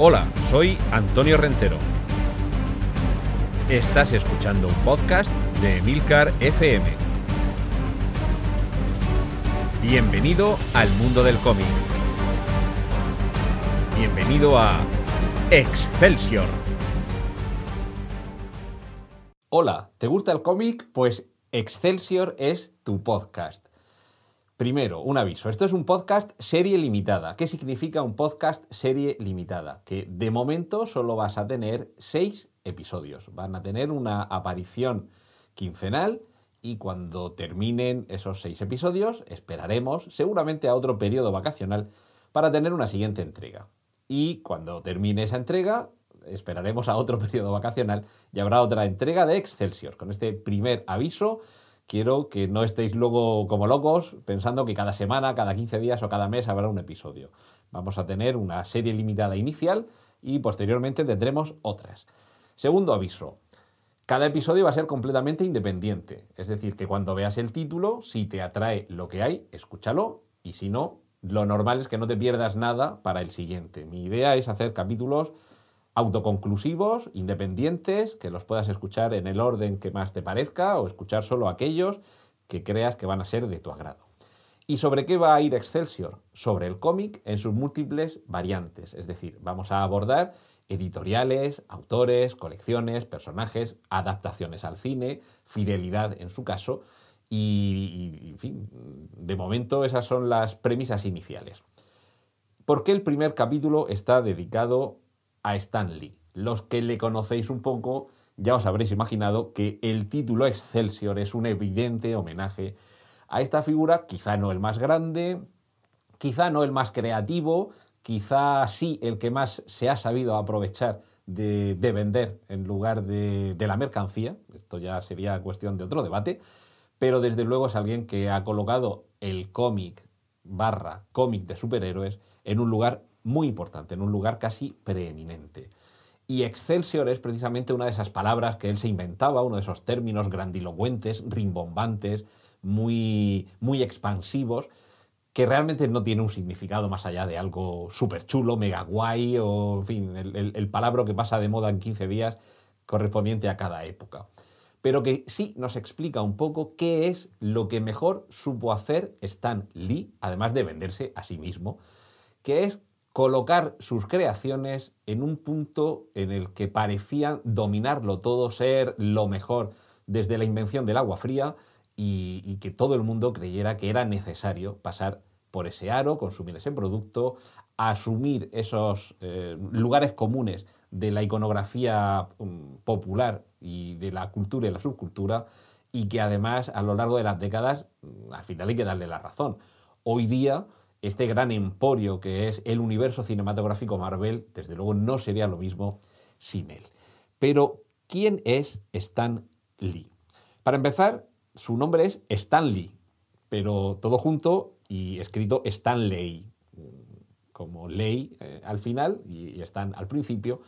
Hola, soy Antonio Rentero. Estás escuchando un podcast de Emilcar FM. Bienvenido al mundo del cómic. Bienvenido a Excelsior. Hola, ¿te gusta el cómic? Pues Excelsior es tu podcast. Primero, un aviso. Esto es un podcast serie limitada. ¿Qué significa un podcast serie limitada? Que de momento solo vas a tener seis episodios. Van a tener una aparición quincenal y cuando terminen esos seis episodios esperaremos seguramente a otro periodo vacacional para tener una siguiente entrega. Y cuando termine esa entrega esperaremos a otro periodo vacacional y habrá otra entrega de Excelsior. Con este primer aviso quiero que no estéis luego como locos pensando que cada semana, cada 15 días o cada mes habrá un episodio. Vamos a tener una serie limitada inicial y posteriormente tendremos otras. Segundo aviso. Cada episodio va a ser completamente independiente. Es decir, que cuando veas el título, si te atrae lo que hay, escúchalo y si no, lo normal es que no te pierdas nada para el siguiente. Mi idea es hacer capítulos autoconclusivos, independientes, que los puedas escuchar en el orden que más te parezca o escuchar solo aquellos que creas que van a ser de tu agrado. ¿Y sobre qué va a ir Excelsior? Sobre el cómic en sus múltiples variantes. Es decir, vamos a abordar editoriales, autores, colecciones, personajes, adaptaciones al cine, fidelidad en su caso, y, en fin, de momento esas son las premisas iniciales. ¿Por qué el primer capítulo está dedicado a Stan Lee. Los que le conocéis un poco ya os habréis imaginado que el título Excelsior es un evidente homenaje a esta figura, quizá no el más grande, quizá no el más creativo, quizá sí el que más se ha sabido aprovechar de, vender en lugar de, de la mercancía, esto ya sería cuestión de otro debate, pero desde luego es alguien que ha colocado el cómic barra cómic de superhéroes en un lugar muy importante, en un lugar casi preeminente. Y Excelsior es precisamente una de esas palabras que él se inventaba, uno de esos términos grandilocuentes, rimbombantes, muy, muy expansivos, que realmente no tiene un significado más allá de algo súper chulo, mega guay, o en fin, el, el palabra que pasa de moda en 15 días correspondiente a cada época. Pero que sí nos explica un poco qué es lo que mejor supo hacer Stan Lee, además de venderse a sí mismo, que es colocar sus creaciones en un punto en el que parecían dominarlo todo, ser lo mejor desde la invención del agua fría y, que todo el mundo creyera que era necesario pasar por ese aro, consumir ese producto, asumir esos eh, lugares comunes de la iconografía um, popular y de la cultura y la subcultura y que además a lo largo de las décadas mm, al final hay que darle la razón. Hoy día este gran emporio que es el universo cinematográfico Marvel, desde luego no sería lo mismo sin él. Pero, ¿quién es Stan Lee? Para empezar, su nombre es Stan Lee, pero todo junto y escrito Stan Lee, como ley eh, al final y, Stan al principio,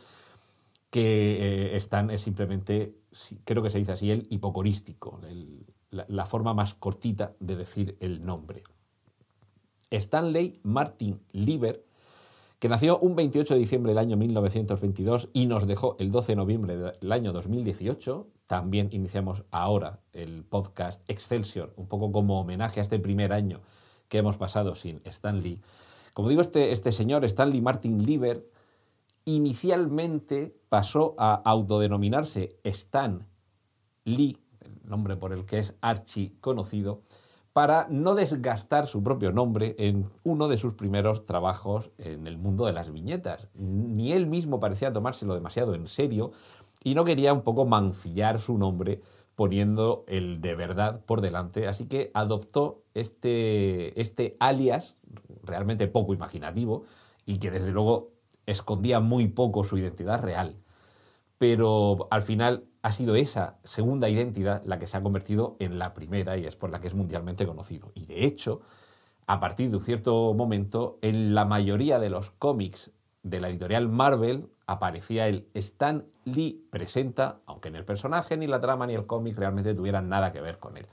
que eh, Stan es simplemente, creo que se dice así, el hipocorístico, la forma más cortita de decir el nombre. Stanley Martin Lieber, que nació un 28 de diciembre del año 1922 y nos dejó el 12 de noviembre del año 2018. También iniciamos ahora el podcast Excelsior, un poco como homenaje a este primer año que hemos pasado sin Stanley. Como digo, este, este señor, Stanley Martin Lieber, inicialmente pasó a autodenominarse Stan Lee, el nombre por el que es archi conocido, para no desgastar su propio nombre en uno de sus primeros trabajos en el mundo de las viñetas. Ni él mismo parecía tomárselo demasiado en serio y no quería un poco mancillar su nombre poniendo el de verdad por delante, así que adoptó este, este alias realmente poco imaginativo y que desde luego escondía muy poco su identidad real. Pero al final ha sido esa segunda identidad la que se ha convertido en la primera y es por la que es mundialmente conocido. Y de hecho, a partir de un cierto momento, en la mayoría de los cómics de la editorial Marvel aparecía el Stan Lee presenta, aunque en el personaje, ni la trama, ni el cómic realmente tuvieran nada que ver con él.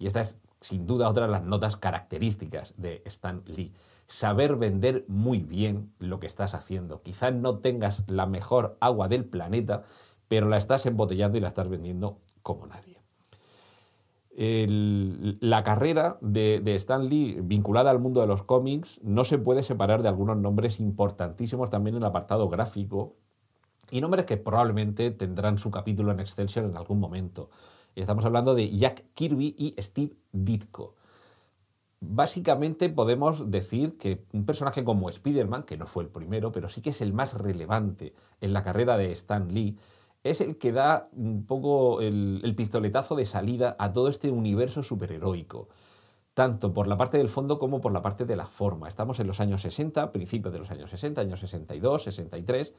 Y esta es sin duda otra de las notas características de Stan Lee. Saber vender muy bien lo que estás haciendo. Quizás no tengas la mejor agua del planeta, pero la estás embotellando y la estás vendiendo como nadie. la carrera de, de, Stan Lee vinculada al mundo de los cómics no se puede separar de algunos nombres importantísimos también en el apartado gráfico y nombres que probablemente tendrán su capítulo en Excelsior en algún momento. Estamos hablando de Jack Kirby y Steve Ditko. Básicamente podemos decir que un personaje como Spider-Man, que no fue el primero, pero sí que es el más relevante en la carrera de Stan Lee, es el que da un poco el, pistoletazo de salida a todo este universo superheroico tanto por la parte del fondo como por la parte de la forma. Estamos en los años 60, principios de los años 60, años 62, 63,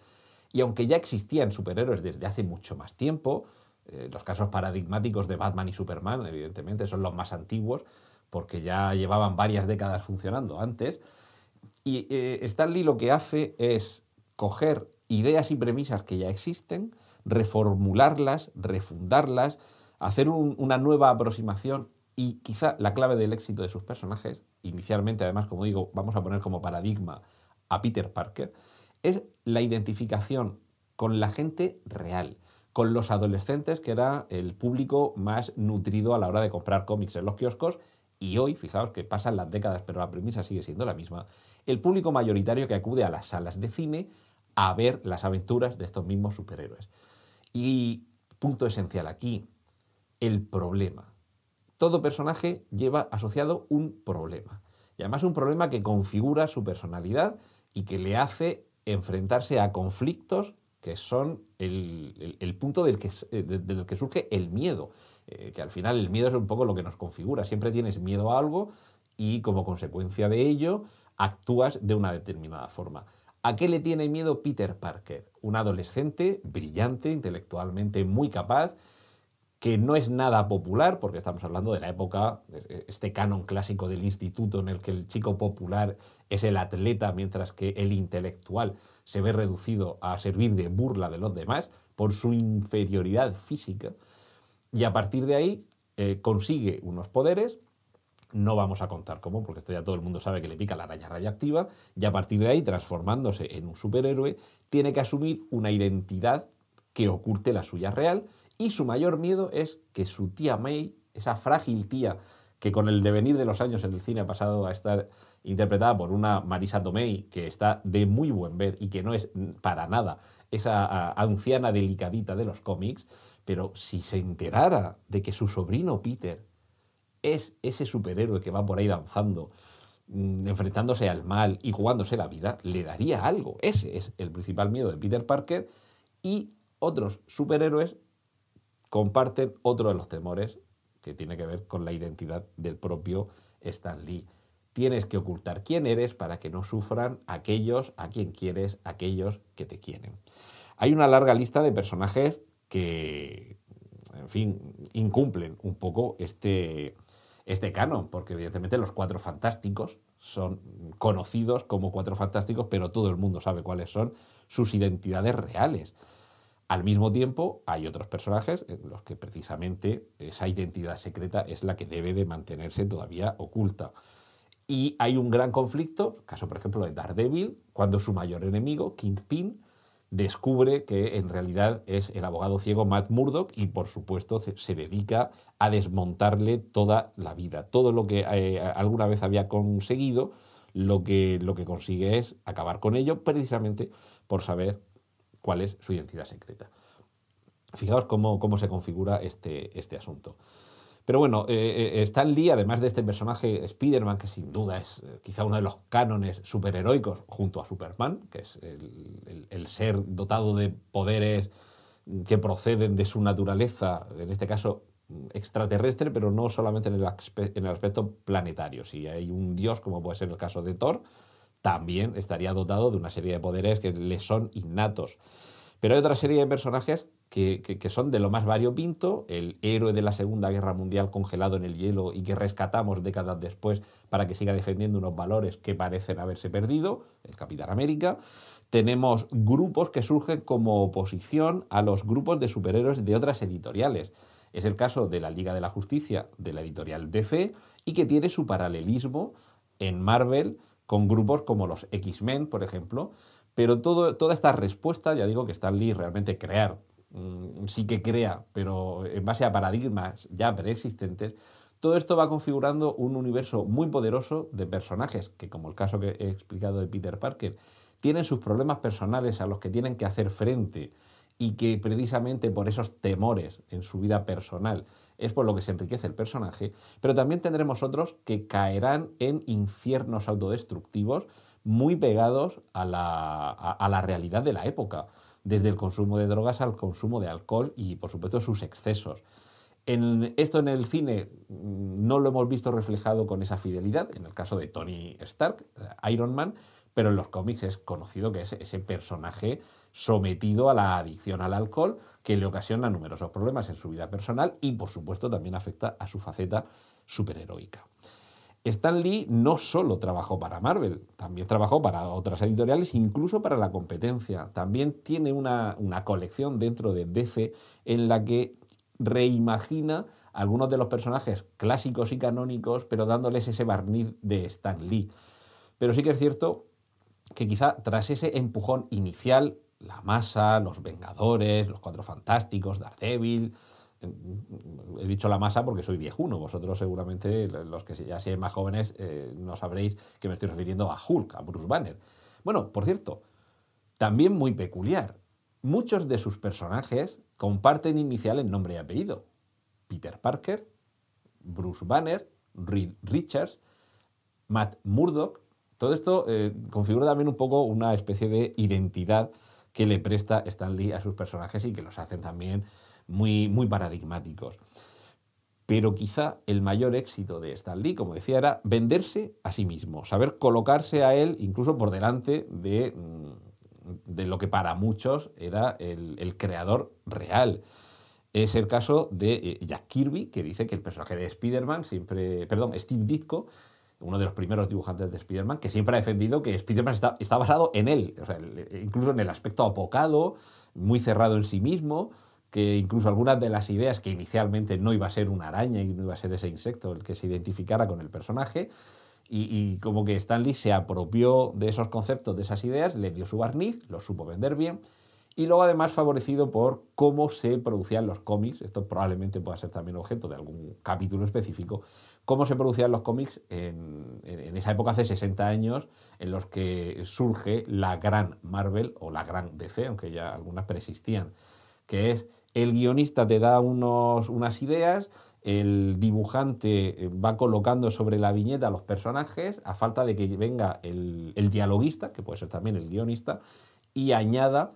y aunque ya existían superhéroes desde hace mucho más tiempo, eh, los casos paradigmáticos de Batman y Superman, evidentemente, son los más antiguos, porque ya llevaban varias décadas funcionando antes. Y eh, Stan Lee lo que hace es coger ideas y premisas que ya existen, reformularlas, refundarlas, hacer una nueva aproximación y quizá la clave del éxito de sus personajes, inicialmente además, como digo, vamos a poner como paradigma a Peter Parker, es la identificación con la gente real con los adolescentes, que era el público más nutrido a la hora de comprar cómics en los kioscos, y hoy, fijaos que pasan las décadas, pero la premisa sigue siendo la misma, el público mayoritario que acude a las salas de cine a ver las aventuras de estos mismos superhéroes. Y punto esencial aquí, el problema. Todo personaje lleva asociado un problema. Y además un problema que configura su personalidad y que le hace enfrentarse a conflictos que son el, punto del que, eh, que, surge el miedo, eh, que al final el miedo es un poco lo que nos configura, siempre tienes miedo a algo y como consecuencia de ello actúas de una determinada forma. ¿A qué le tiene miedo Peter Parker? Un adolescente brillante, intelectualmente muy capaz, que no es nada popular, porque estamos hablando de la época, este canon clásico del instituto en el que el chico popular es el atleta, mientras que el intelectual se ve reducido a servir de burla de los demás por su inferioridad física. Y a partir de ahí eh, consigue unos poderes, no vamos a contar cómo, porque esto ya todo el mundo sabe que le pica la araña radiactiva, y a partir de ahí, transformándose en un superhéroe, tiene que asumir una identidad que oculte la suya real, y su mayor miedo es que su tía May, esa frágil tía que con el devenir de los años en el cine ha pasado a estar interpretada por una Marisa Tomei que está de muy buen ver y que no es para nada esa anciana delicadita de los cómics, pero si se enterara de que su sobrino Peter es ese superhéroe que va por ahí danzando, mm, enfrentándose al mal y jugándose la vida, le daría algo. Ese es el principal miedo de Peter Parker y otros superhéroes comparten otro de los temores que tiene que ver con la identidad del propio Stan Lee. Tienes que ocultar quién eres para que no sufran aquellos a quien quieres, aquellos que te quieren. Hay una larga lista de personajes que, en fin, incumplen un poco este, este canon, porque evidentemente los cuatro fantásticos son conocidos como cuatro fantásticos, pero todo el mundo sabe cuáles son sus identidades reales. Al mismo tiempo, hay otros personajes en los que precisamente esa identidad secreta es la que debe de mantenerse todavía oculta. Y hay un gran conflicto, caso por ejemplo de Daredevil, cuando su mayor enemigo, Kingpin, descubre que en realidad es el abogado ciego Matt Murdock y por supuesto se dedica a desmontarle toda la vida. Todo lo que eh, alguna vez había conseguido, lo que, lo que consigue es acabar con ello precisamente por saber cuál es su identidad secreta. Fijaos cómo, cómo se configura este, este asunto. Pero bueno, eh, eh, Stan Lee, además de este personaje Spider-Man, que sin duda es eh, quizá uno de los cánones superheroicos, junto a Superman, que es el, ser dotado de poderes que proceden de su naturaleza, en este caso extraterrestre, pero no solamente en el, en el aspecto planetario. Si hay un dios, como puede ser el caso de Thor, también estaría dotado de una serie de poderes que le son innatos. Pero hay otra serie de personajes que, son de lo más variopinto, el héroe de la Segunda Guerra Mundial congelado en el hielo y que rescatamos décadas después para que siga defendiendo unos valores que parecen haberse perdido, el Capitán América. Tenemos grupos que surgen como oposición a los grupos de superhéroes de otras editoriales. Es el caso de la Liga de la Justicia de la editorial DC y que tiene su paralelismo en Marvel con grupos como los X-Men, por ejemplo. Pero toda esta respuesta, ya digo que Stan Lee realmente crear, mm, sí que crea, pero en base a paradigmas ya preexistentes, todo esto va configurando un universo muy poderoso de personajes que, como el caso que he explicado de Peter Parker, tienen sus problemas personales a los que tienen que hacer frente y que precisamente por esos temores en su vida personal es por lo que se enriquece el personaje, pero también tendremos otros que caerán en infiernos autodestructivos muy pegados a la, a, la realidad de la época, desde el consumo de drogas al consumo de alcohol y por supuesto sus excesos. En, esto en el cine mm, no lo hemos visto reflejado con esa fidelidad, en el caso de Tony Stark, eh, Iron Man, pero en los cómics es conocido que es ese personaje sometido a la adicción al alcohol que le ocasiona numerosos problemas en su vida personal y por supuesto también afecta a su faceta superheroica. Stan Lee no solo trabajó para Marvel, también trabajó para otras editoriales, incluso para la competencia. También tiene una, una colección dentro de DC en la que reimagina algunos de los personajes clásicos y canónicos, pero dándoles ese barniz de Stan Lee. Pero sí que es cierto que quizá tras ese empujón inicial, la masa, los Vengadores, los Cuatro Fantásticos, Daredevil, he dicho la masa porque soy viejuno, vosotros seguramente, los que ya sean más jóvenes, eh, no sabréis que me estoy refiriendo a Hulk, a Bruce Banner. Bueno, por cierto, también muy peculiar. Muchos de sus personajes comparten inicial en nombre y apellido. Peter Parker, Bruce Banner, Reed Richards, Matt Murdock, todo esto eh, configura también un poco una especie de identidad que le presta Stan Lee a sus personajes y que los hacen también muy, muy paradigmáticos. Pero quizá el mayor éxito de Stan Lee, como decía, era venderse a sí mismo, saber colocarse a él incluso por delante de, mm, de lo que para muchos era el, el creador real. Es el caso de eh, Jack Kirby, que dice que el personaje de Spider-Man siempre, perdón, Steve Ditko, uno de los primeros dibujantes de Spider-Man, que siempre ha defendido que Spider-Man está, está, basado en él, incluso en el aspecto apocado, muy cerrado en sí mismo, que incluso algunas de las ideas que inicialmente no iba a ser una araña y no iba a ser ese insecto el que se identificara con el personaje, y, como que Stanley se apropió de esos conceptos, de esas ideas, le dio su barniz, lo supo vender bien, y luego además favorecido por cómo se producían los cómics, esto probablemente pueda ser también objeto de algún capítulo específico, cómo se producían los cómics en, esa época hace 60 años en los que surge la gran Marvel o la gran DC, aunque ya algunas persistían, que es el guionista te da unos, unas ideas, el dibujante va colocando sobre la viñeta los personajes a falta de que venga el, el dialoguista, que puede ser también el guionista, y añada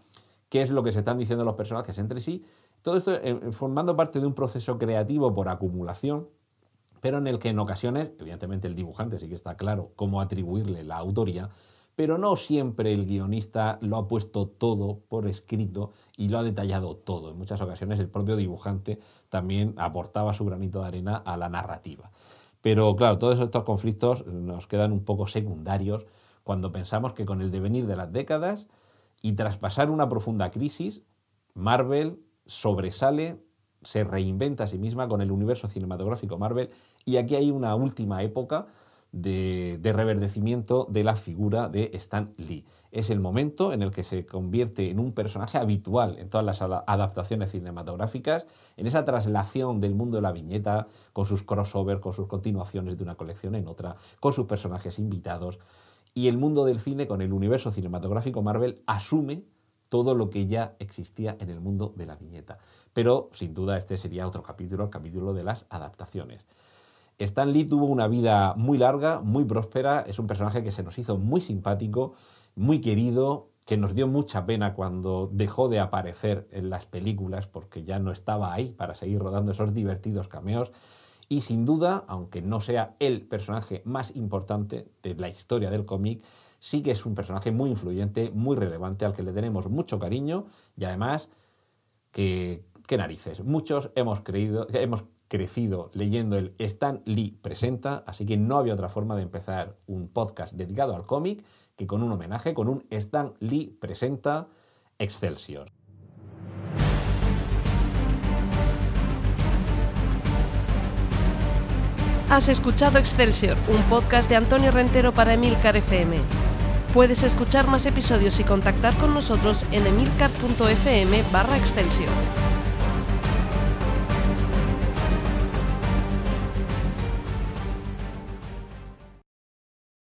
qué es lo que se están diciendo los personajes entre sí. Todo esto eh, formando parte de un proceso creativo por acumulación, pero en el que en ocasiones, evidentemente el dibujante sí que está claro cómo atribuirle la autoría, pero no siempre el guionista lo ha puesto todo por escrito y lo ha detallado todo. En muchas ocasiones el propio dibujante también aportaba su granito de arena a la narrativa. Pero claro, todos estos conflictos nos quedan un poco secundarios cuando pensamos que con el devenir de las décadas y tras pasar una profunda crisis, Marvel sobresale, se reinventa a sí misma con el universo cinematográfico Marvel y aquí hay una última época de, reverdecimiento de la figura de Stan Lee. Es el momento en el que se convierte en un personaje habitual en todas las adaptaciones cinematográficas, en esa traslación del mundo de la viñeta, con sus crossovers, con sus continuaciones de una colección en otra, con sus personajes invitados y el mundo del cine con el universo cinematográfico Marvel asume todo lo que ya existía en el mundo de la viñeta. Pero sin duda este sería otro capítulo, el capítulo de las adaptaciones. Stan Lee tuvo una vida muy larga, muy próspera, es un personaje que se nos hizo muy simpático, muy querido, que nos dio mucha pena cuando dejó de aparecer en las películas porque ya no estaba ahí para seguir rodando esos divertidos cameos y sin duda, aunque no sea el personaje más importante de la historia del cómic, sí que es un personaje muy influyente, muy relevante, al que le tenemos mucho cariño y además que, qué narices. Muchos hemos creído, hemos crecido leyendo el Stan Lee presenta, así que no había otra forma de empezar un podcast dedicado al cómic que con un homenaje, con un Stan Lee presenta Excelsior. Has escuchado Excelsior, un podcast de Antonio Rentero para Emilcar FM. Puedes escuchar más episodios y contactar con nosotros en emilcar.fm barra Excelsior.